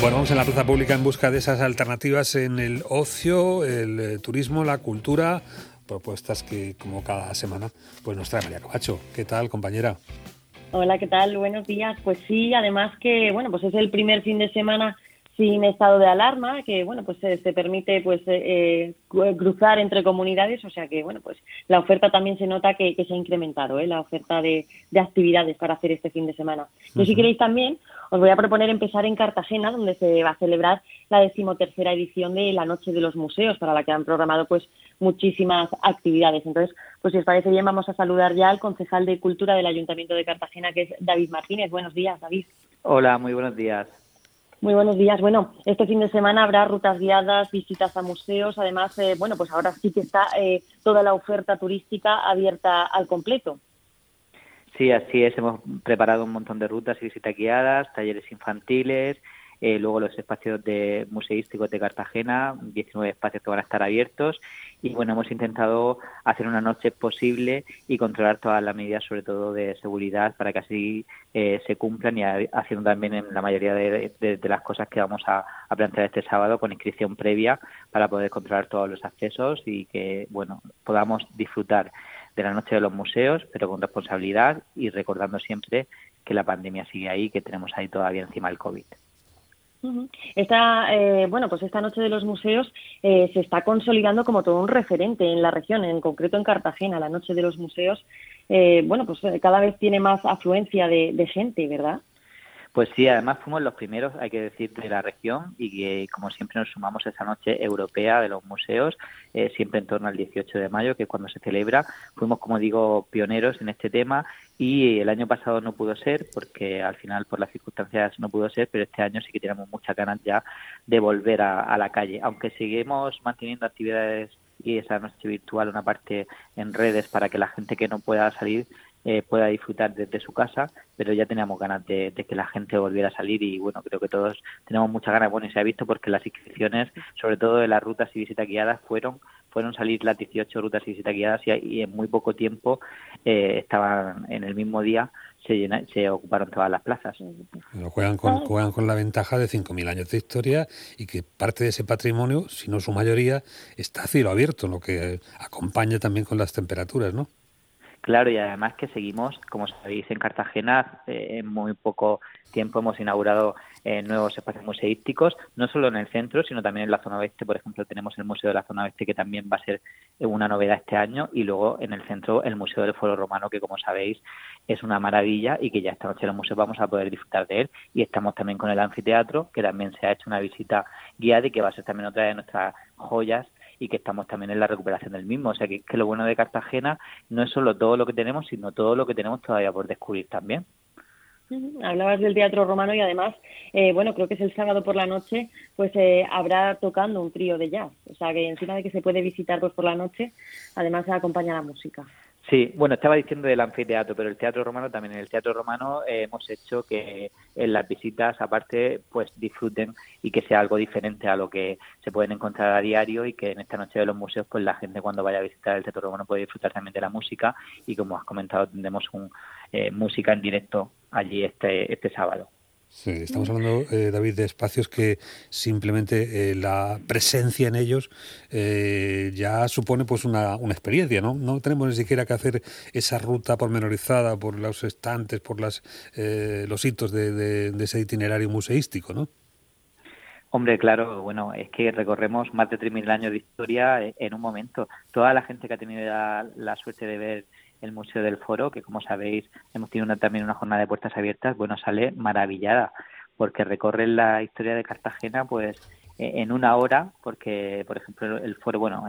Bueno, vamos en la plaza pública en busca de esas alternativas en el ocio, el eh, turismo, la cultura, propuestas que como cada semana pues nos trae María Cabacho. ¿Qué tal, compañera? Hola, ¿qué tal? Buenos días. Pues sí, además que, bueno, pues es el primer fin de semana sin estado de alarma, que bueno, pues se, permite pues eh, eh, cruzar entre comunidades, o sea que bueno, pues la oferta también se nota que, se ha incrementado, ¿eh? la oferta de, actividades para hacer este fin de semana. Y si queréis también, os voy a proponer empezar en Cartagena, donde se va a celebrar la decimotercera edición de la Noche de los Museos, para la que han programado pues muchísimas actividades. Entonces, pues si os parece bien, vamos a saludar ya al concejal de Cultura del Ayuntamiento de Cartagena, que es David Martínez. Buenos días, David. Hola, muy buenos días. Muy buenos días. Bueno, este fin de semana habrá rutas guiadas, visitas a museos. Además, eh, bueno, pues ahora sí que está eh, toda la oferta turística abierta al completo. Sí, así es. Hemos preparado un montón de rutas y visitas guiadas, talleres infantiles, eh, luego los espacios de museísticos de Cartagena, 19 espacios que van a estar abiertos y bueno, hemos intentado hacer una noche posible y controlar todas las medidas, sobre todo de seguridad, para que así eh, se cumplan y haciendo también en la mayoría de, las cosas que vamos a, plantear este sábado con inscripción previa para poder controlar todos los accesos y que bueno podamos disfrutar de la noche de los museos, pero con responsabilidad y recordando siempre que la pandemia sigue ahí, que tenemos ahí todavía encima el COVID. Esta, eh, bueno, pues esta noche de los museos eh, se está consolidando como todo un referente en la región, en concreto en Cartagena. La noche de los museos, eh, bueno, pues cada vez tiene más afluencia de gente, ¿verdad? Pues sí, además fuimos los primeros, hay que decir, de la región y que como siempre nos sumamos a esa noche europea de los museos, eh, siempre en torno al 18 de mayo, que es cuando se celebra. Fuimos, como digo, pioneros en este tema y el año pasado no pudo ser porque al final por las circunstancias no pudo ser, pero este año sí que tenemos muchas ganas ya de volver a, la calle. Aunque seguimos manteniendo actividades y esa noche virtual, una parte en redes para que la gente que no pueda salir eh, pueda disfrutar desde su casa, pero ya teníamos ganas de, que la gente volviera a salir y bueno, creo que todos tenemos muchas ganas, bueno, y se ha visto porque las inscripciones, sobre todo de las rutas y visitas guiadas, fueron fueron salir las 18 rutas y visitas guiadas y, en muy poco tiempo eh, estaban en el mismo día se, se ocuparon todas las plazas. juegan, con, juegan con la ventaja de 5.000 años de historia y que parte de ese patrimonio, si no su mayoría, está a cielo abierto, lo que acompaña también con las temperaturas, ¿no? Claro, y además que seguimos, como sabéis, en Cartagena, eh, en muy poco tiempo hemos inaugurado eh, nuevos espacios museísticos, no solo en el centro, sino también en la zona oeste. Por ejemplo, tenemos el Museo de la Zona Oeste, que también va a ser una novedad este año, y luego en el centro el Museo del Foro Romano, que como sabéis es una maravilla y que ya esta noche en el museo vamos a poder disfrutar de él. Y estamos también con el anfiteatro, que también se ha hecho una visita guiada y que va a ser también otra de nuestras joyas y que estamos también en la recuperación del mismo. O sea que, lo bueno de Cartagena no es solo todo lo que tenemos, sino todo lo que tenemos todavía por descubrir también. Hablabas del teatro romano y además, eh, bueno, creo que es el sábado por la noche, pues eh, habrá tocando un trío de jazz. O sea que encima de que se puede visitar pues por la noche, además se acompaña la música. Sí, bueno, estaba diciendo del anfiteatro, pero el teatro romano también. En el teatro romano eh, hemos hecho que en las visitas, aparte, pues disfruten y que sea algo diferente a lo que se pueden encontrar a diario y que en esta noche de los museos, pues la gente cuando vaya a visitar el teatro romano puede disfrutar también de la música y como has comentado, tendremos un, eh, música en directo allí este, este sábado. Sí, estamos hablando, eh, David, de espacios que simplemente eh, la presencia en ellos eh, ya supone pues una, una, experiencia, ¿no? No tenemos ni siquiera que hacer esa ruta pormenorizada por los estantes, por las, los hitos de, de, ese itinerario museístico, ¿no? Hombre, claro, bueno, es que recorremos más de 3.000 años de historia en un momento. Toda la gente que ha tenido la suerte de ver el Museo del Foro, que como sabéis hemos tenido también una jornada de puertas abiertas, bueno, sale maravillada, porque recorre la historia de Cartagena, pues en una hora, porque, por ejemplo, el foro, bueno,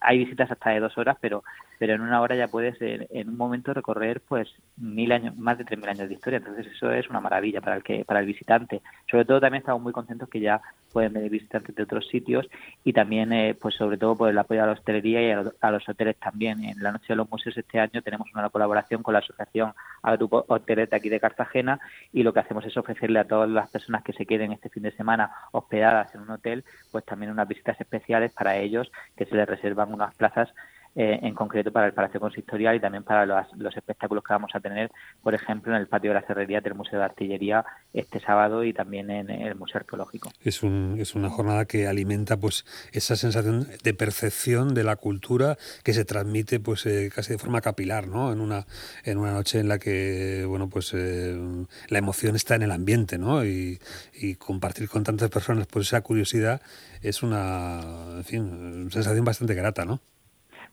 hay visitas hasta de dos horas, pero pero en una hora ya puedes en un momento recorrer pues mil años, más de tres mil años de historia. Entonces eso es una maravilla para el que para el visitante. Sobre todo también estamos muy contentos que ya pueden venir visitantes de otros sitios y también eh, pues sobre todo por el apoyo a la hostelería y a, los hoteles también. En la noche de los museos este año tenemos una colaboración con la asociación al grupo hoteles aquí de Cartagena y lo que hacemos es ofrecerle a todas las personas que se queden este fin de semana hospedadas en un hotel pues también unas visitas especiales para ellos que se les reservan unas plazas eh, en concreto para el Palacio Consistorial y también para los, espectáculos que vamos a tener, por ejemplo, en el patio de la Cerrería del Museo de Artillería este sábado y también en el Museo Arqueológico. Es, un, es una jornada que alimenta pues esa sensación de percepción de la cultura que se transmite pues eh, casi de forma capilar, ¿no? En una en una noche en la que bueno pues eh, la emoción está en el ambiente, ¿no? Y, y compartir con tantas personas pues esa curiosidad es una en fin, sensación bastante grata, ¿no?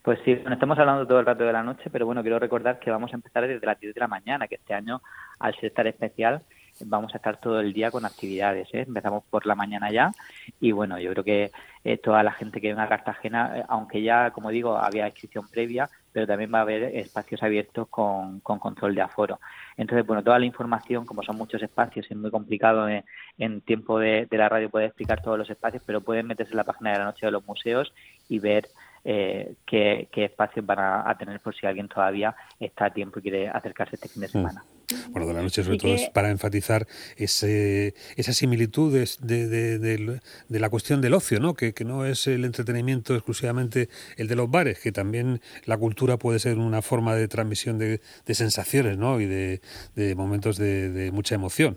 Pues sí, bueno, estamos hablando todo el rato de la noche, pero bueno, quiero recordar que vamos a empezar desde las 10 de la mañana, que este año, al ser tan especial, vamos a estar todo el día con actividades. ¿eh? Empezamos por la mañana ya y bueno, yo creo que eh, toda la gente que venga a Cartagena, eh, aunque ya, como digo, había inscripción previa, pero también va a haber espacios abiertos con, control de aforo. Entonces, bueno, toda la información, como son muchos espacios, es muy complicado en, tiempo de, de, la radio poder explicar todos los espacios, pero pueden meterse en la página de la noche de los museos y ver eh, qué, espacios van a, tener por si alguien todavía está a tiempo y quiere acercarse este fin de mm. semana. Bueno, de la noche sobre todo es para enfatizar ese, esas similitudes de, de, la cuestión del ocio, ¿no? Que, que, no es el entretenimiento exclusivamente el de los bares, que también la cultura puede ser una forma de transmisión de, sensaciones ¿no? y de, momentos de, mucha emoción.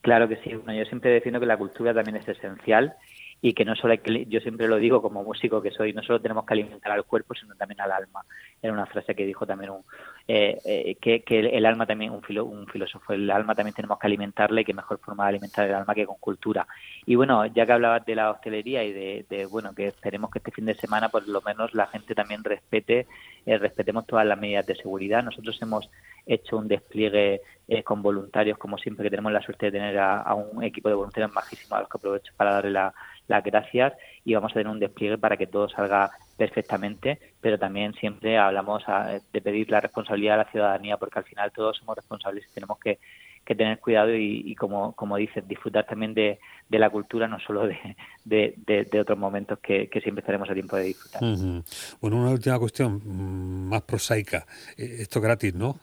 Claro que sí. Bueno, yo siempre defiendo que la cultura también es esencial y que no solo hay que, yo siempre lo digo como músico que soy, no solo tenemos que alimentar al cuerpo, sino también al alma. Era una frase que dijo también un, eh, eh, que, que, el alma también, un, filo, un filósofo, el alma también tenemos que alimentarle y qué mejor forma de alimentar el alma que con cultura. Y bueno, ya que hablabas de la hostelería y de, bueno, que esperemos que este fin de semana por lo menos la gente también respete, eh, respetemos todas las medidas de seguridad. Nosotros hemos hecho un despliegue con voluntarios, como siempre que tenemos la suerte de tener a, a un equipo de voluntarios majísimo a los que aprovecho para darle la las gracias y vamos a tener un despliegue para que todo salga perfectamente, pero también siempre hablamos de pedir la responsabilidad a la ciudadanía, porque al final todos somos responsables y tenemos que, tener cuidado y, como, como dices, disfrutar también de, la cultura, no solo de, de, otros momentos que, siempre estaremos a tiempo de disfrutar. Bueno, una última cuestión mm, más prosaica. Eh, esto gratis, ¿no?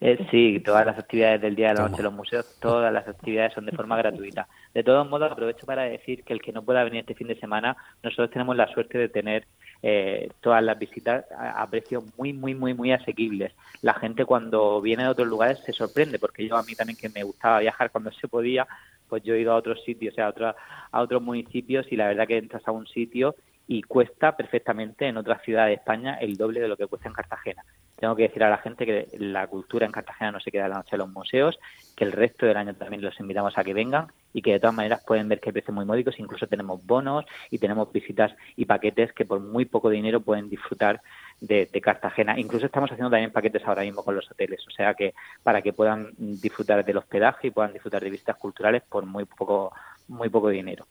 Eh, sí, todas las actividades del Día de la Noche los museos, todas las actividades son de forma gratuita. De todos modos, aprovecho para decir que el que no pueda venir este fin de semana, nosotros tenemos la suerte de tener eh, todas las visitas a, precios muy, muy, muy, muy asequibles. La gente cuando viene de otros lugares se sorprende, porque yo a mí también que me gustaba viajar cuando se podía, pues yo he ido a otros sitios, o sea, a, a otros municipios y la verdad que entras a un sitio y cuesta perfectamente en otra ciudad de España el doble de lo que cuesta en Cartagena. Tengo que decir a la gente que la cultura en Cartagena no se queda en la noche de los museos, que el resto del año también los invitamos a que vengan y que de todas maneras pueden ver que hay precios muy módicos, incluso tenemos bonos y tenemos visitas y paquetes que por muy poco dinero pueden disfrutar de, Cartagena. Incluso estamos haciendo también paquetes ahora mismo con los hoteles, o sea que para que puedan disfrutar del hospedaje y puedan disfrutar de visitas culturales por muy poco, muy poco dinero.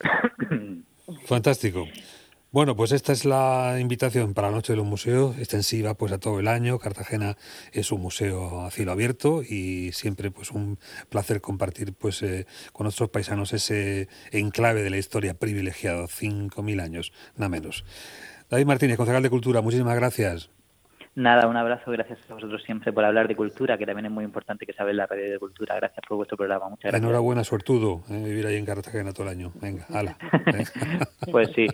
Fantástico. Bueno, pues esta es la invitación para la Noche de los Museos, extensiva pues a todo el año. Cartagena es un museo a cielo abierto y siempre pues un placer compartir pues eh, con nuestros paisanos ese enclave de la historia privilegiado, 5.000 años, nada menos. David Martínez, concejal de Cultura, muchísimas gracias. Nada, un abrazo, gracias a vosotros siempre por hablar de cultura, que también es muy importante que sabéis la radio de cultura. Gracias por vuestro programa, muchas gracias. Enhorabuena, suertudo, eh, vivir ahí en Cartagena todo el año. Venga, hala. pues sí,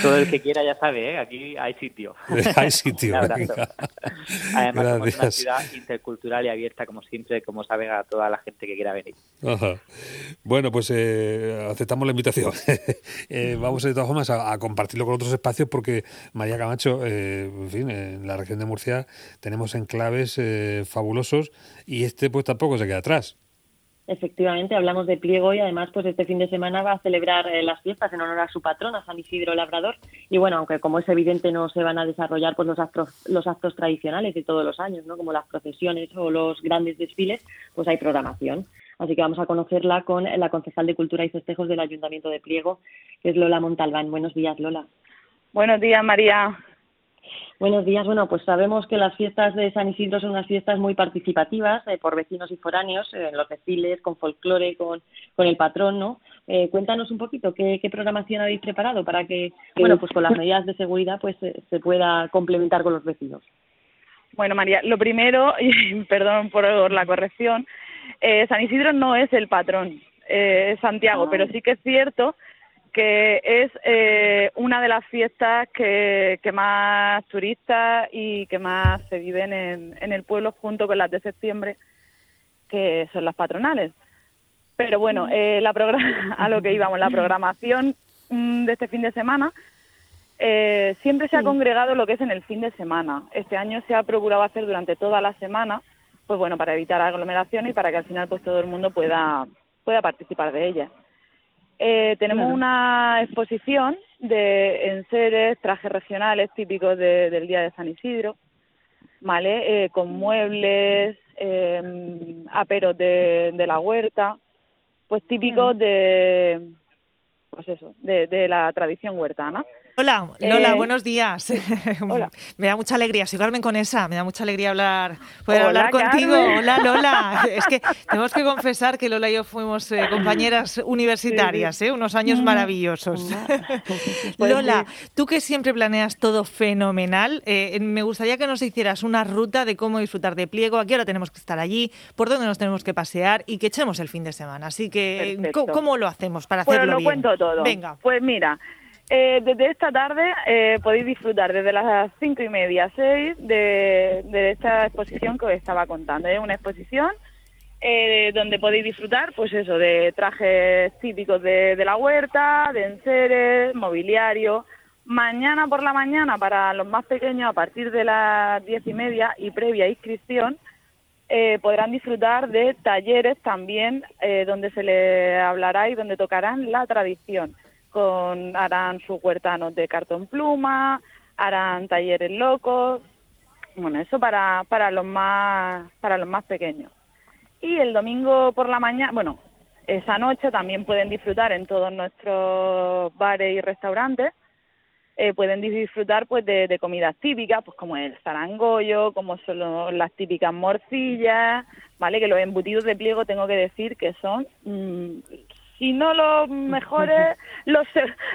todo el que quiera ya sabe, ¿eh? aquí hay sitio. hay sitio. Además, somos una ciudad intercultural y abierta, como siempre, como saben, a toda la gente que quiera venir. Bueno, pues eh, aceptamos la invitación. Eh, vamos de todas formas a, a, compartirlo con otros espacios porque María Camacho, en fin, la región de Murcia tenemos enclaves eh, fabulosos y este pues tampoco se queda atrás. Efectivamente, hablamos de pliego y además pues este fin de semana va a celebrar eh, las fiestas en honor a su patrón, a San Isidro Labrador. Y bueno, aunque como es evidente no se van a desarrollar pues los actos, los actos tradicionales de todos los años, ¿no? como las procesiones o los grandes desfiles, pues hay programación. Así que vamos a conocerla con la concejal de Cultura y Festejos del Ayuntamiento de Pliego, que es Lola Montalbán. Buenos días, Lola. Buenos días, María. Buenos días. Bueno, pues sabemos que las fiestas de San Isidro son unas fiestas muy participativas eh, por vecinos y foráneos, eh, en los desfiles, con folclore, con, con el patrón, ¿no? Eh, cuéntanos un poquito qué, programación habéis preparado para que, bueno, pues con las medidas de seguridad pues se pueda complementar con los vecinos. Bueno, María, lo primero, y perdón por la corrección, San Isidro no es el patrón, es Santiago, ah. pero sí que es cierto porque es eh, una de las fiestas que, que, más turistas y que más se viven en, en el pueblo junto con las de septiembre, que son las patronales. Pero bueno, eh, la a lo que íbamos, la programación mm, de este fin de semana eh, siempre se ha congregado lo que es en el fin de semana. Este año se ha procurado hacer durante toda la semana, pues bueno, para evitar aglomeraciones y para que al final pues todo el mundo pueda, pueda participar de ella. Eh, tenemos una exposición de enseres, trajes regionales típicos del Día de San Isidro, ¿vale? Eh, con muebles, eh, aperos de, de la huerta, pues típicos de, pues eso, de, de la tradición huertana. Hola, Lola, eh, buenos días. me da mucha alegría, soy Carmen Conesa, me da mucha alegría hablar, poder hablar contigo. Hola, Lola. es que tenemos que confesar que Lola y yo fuimos eh, compañeras universitarias, ¿eh? unos años mm. maravillosos. Lola, tú que siempre planeas todo fenomenal, me gustaría que nos hicieras una ruta de cómo disfrutar de pliego, a qué hora tenemos que estar allí, por dónde nos tenemos que pasear y que echemos el fin de semana. Así que, ¿cómo, lo hacemos para hacerlo bueno, lo cuento todo. Venga. Pues mira, eh, desde esta tarde eh, podéis disfrutar desde las cinco y media, seis, de, esta exposición que os estaba contando. Es una exposición eh, donde podéis disfrutar, pues eso, de trajes típicos de, la huerta, de enseres, mobiliario. Mañana por la mañana, para los más pequeños, a partir de las diez y media y previa inscripción, podrán disfrutar de talleres también donde se les hablará y donde tocarán la tradición con, harán sus huertanos de cartón pluma, harán talleres locos, bueno, eso para, para los más, para los más pequeños. Y el domingo por la mañana, bueno, esa noche también pueden disfrutar en todos nuestros bares y restaurantes, eh, pueden disfrutar pues de, comidas típicas, pues como el zarangollo, como son las típicas morcillas, ¿vale? Que los embutidos de pliego tengo que decir que son mm, y no los mejores, los,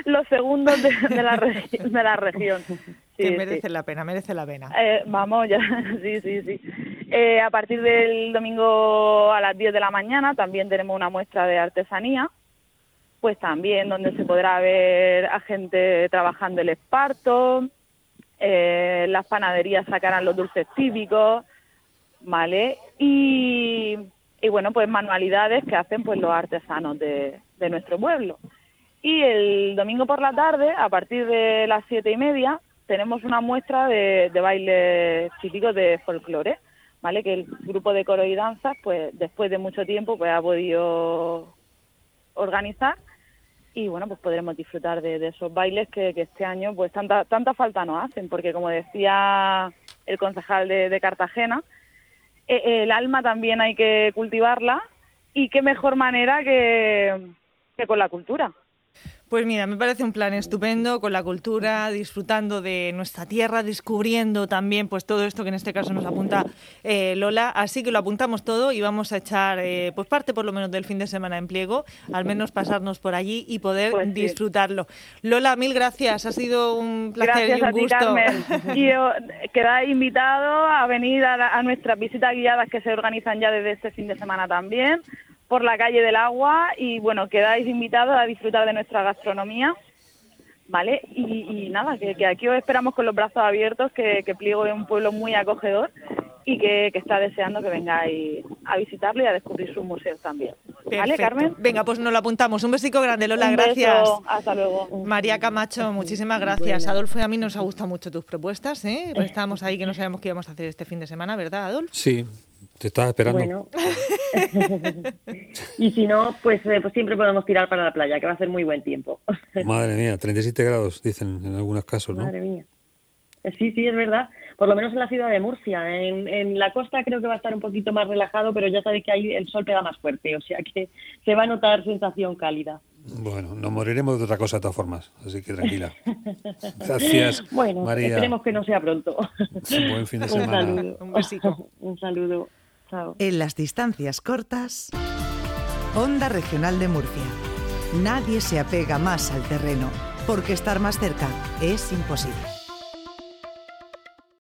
los segundos de, la, de la región. que merece la pena, merece la pena. Eh, vamos, ya, sí, sí, sí. Eh, a partir del domingo a las 10 de la mañana también tenemos una muestra de artesanía, pues también donde se podrá ver a gente trabajando el esparto, eh, las panaderías sacarán los dulces típicos, ¿vale? Y y bueno, pues manualidades que hacen pues los artesanos de, nuestro pueblo. Y el domingo por la tarde, a partir de las siete y media, tenemos una muestra de, de bailes típicos de folclore, ¿vale? Que el grupo de coro y danzas, pues después de mucho tiempo, pues ha podido organizar y bueno, pues podremos disfrutar de, esos bailes que, este año pues tanta, tanta falta nos hacen, porque como decía el concejal de Cartagena, el alma también hay que cultivarla y qué mejor manera que, que con la cultura. Pues mira, me parece un plan estupendo con la cultura, disfrutando de nuestra tierra, descubriendo también pues todo esto que en este caso nos apunta eh, Lola. Así que lo apuntamos todo y vamos a echar eh, pues parte por lo menos del fin de semana en pliego, al menos pasarnos por allí y poder pues disfrutarlo. Lola, mil gracias, ha sido un placer y un gusto. Carmen. Y quedáis invitado a venir a, a nuestras visitas guiadas que se organizan ya desde este fin de semana también por la calle del agua y bueno, quedáis invitados a disfrutar de nuestra gastronomía. ¿Vale? Y, nada, que, aquí os esperamos con los brazos abiertos, que, Pliego es un pueblo muy acogedor y que, está deseando que vengáis a visitarlo y a descubrir sus museos también. ¿Vale, Carmen? Venga, pues nos lo apuntamos. Un besico grande, Lola, gracias. Hasta luego. María Camacho, muchísimas gracias. Adolfo y a mí nos ha gustado mucho tus propuestas, ¿eh? Pues estábamos ahí que no sabíamos qué íbamos a hacer este fin de semana, ¿verdad, Adolfo? Sí, te estaba esperando. y si no, pues, eh, pues siempre podemos tirar para la playa, que va a ser muy buen tiempo. Madre mía, 37 grados, dicen en algunos casos, ¿no? Madre mía. Eh, sí, sí, es verdad. Por lo menos en la ciudad de Murcia. En, en la costa creo que va a estar un poquito más relajado, pero ya sabéis que ahí el sol pega más fuerte, o sea que se va a notar sensación cálida. Bueno, nos moriremos de otra cosa de todas formas, así que tranquila. Gracias, bueno, María. esperemos que no sea pronto. Un buen fin de semana. Un saludo. Un besito. Un saludo. En las distancias cortas, Onda Regional de Murcia. Nadie se apega más al terreno, porque estar más cerca es imposible.